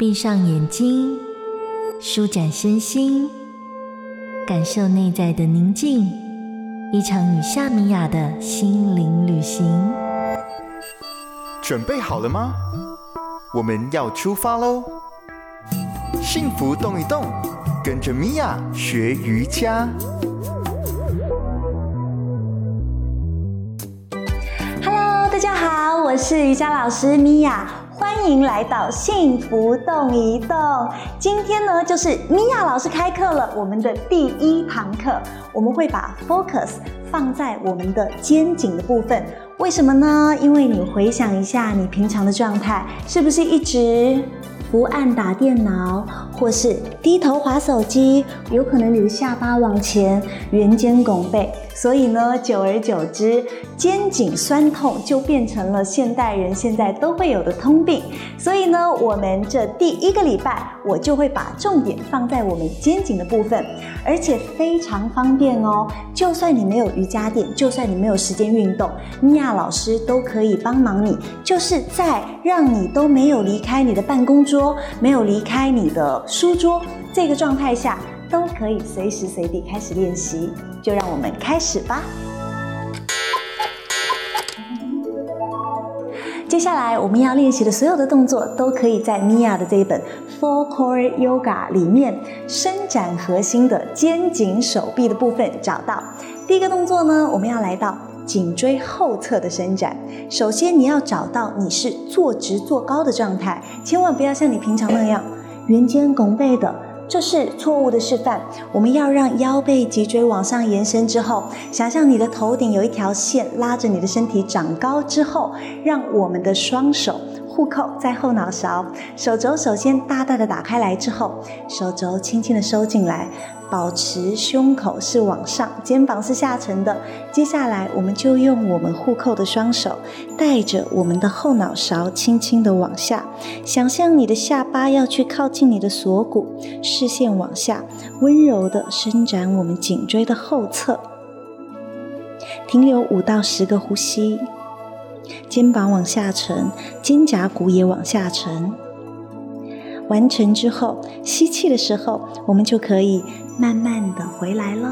闭上眼睛，舒展身心，感受内在的宁静。一场与夏米雅的心灵旅行。准备好了吗？我们要出发喽！幸福动一动，跟着米娅学瑜伽。Hello，大家好，我是瑜伽老师米娅。欢迎来到幸福动一动。今天呢，就是米娅老师开课了，我们的第一堂课，我们会把 focus 放在我们的肩颈的部分。为什么呢？因为你回想一下，你平常的状态是不是一直？不按打电脑，或是低头划手机，有可能你的下巴往前，圆肩拱背，所以呢，久而久之，肩颈酸痛就变成了现代人现在都会有的通病。所以呢，我们这第一个礼拜，我就会把重点放在我们肩颈的部分，而且非常方便哦。就算你没有瑜伽垫，就算你没有时间运动，米娅老师都可以帮忙你，就是在让你都没有离开你的办公桌。没有离开你的书桌，这个状态下都可以随时随地开始练习。就让我们开始吧。接下来我们要练习的所有的动作，都可以在米娅的这一本《Four Core Yoga》里面伸展核心的肩颈、手臂的部分找到。第一个动作呢，我们要来到。颈椎后侧的伸展，首先你要找到你是坐直坐高的状态，千万不要像你平常那样圆肩拱背的，这是错误的示范。我们要让腰背脊椎往上延伸之后，想象你的头顶有一条线拉着你的身体长高之后，让我们的双手互扣在后脑勺，手肘首先大大的打开来之后，手肘轻轻的收进来。保持胸口是往上，肩膀是下沉的。接下来，我们就用我们互扣的双手，带着我们的后脑勺轻轻的往下，想象你的下巴要去靠近你的锁骨，视线往下，温柔的伸展我们颈椎的后侧，停留五到十个呼吸，肩膀往下沉，肩胛骨也往下沉。完成之后，吸气的时候，我们就可以慢慢的回来喽。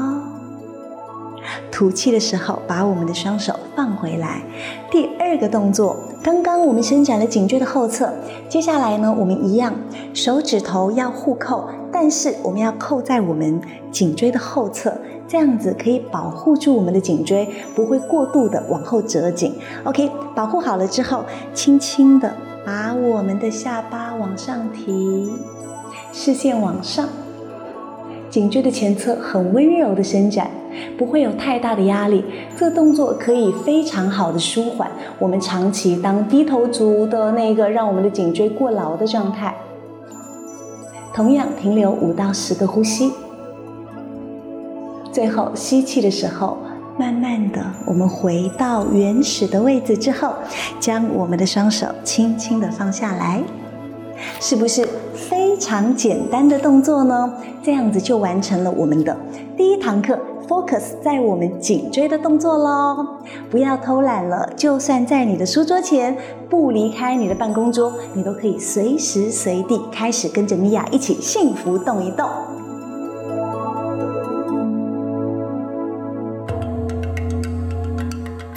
吐气的时候，把我们的双手放回来。第二个动作，刚刚我们伸展了颈椎的后侧，接下来呢，我们一样，手指头要互扣，但是我们要扣在我们颈椎的后侧，这样子可以保护住我们的颈椎，不会过度的往后折颈。OK，保护好了之后，轻轻的。把我们的下巴往上提，视线往上，颈椎的前侧很温柔的伸展，不会有太大的压力。这动作可以非常好的舒缓我们长期当低头族的那个让我们的颈椎过劳的状态。同样停留五到十个呼吸，最后吸气的时候。慢慢的，我们回到原始的位置之后，将我们的双手轻轻的放下来，是不是非常简单的动作呢？这样子就完成了我们的第一堂课，focus 在我们颈椎的动作喽。不要偷懒了，就算在你的书桌前，不离开你的办公桌，你都可以随时随地开始跟着米娅一起幸福动一动。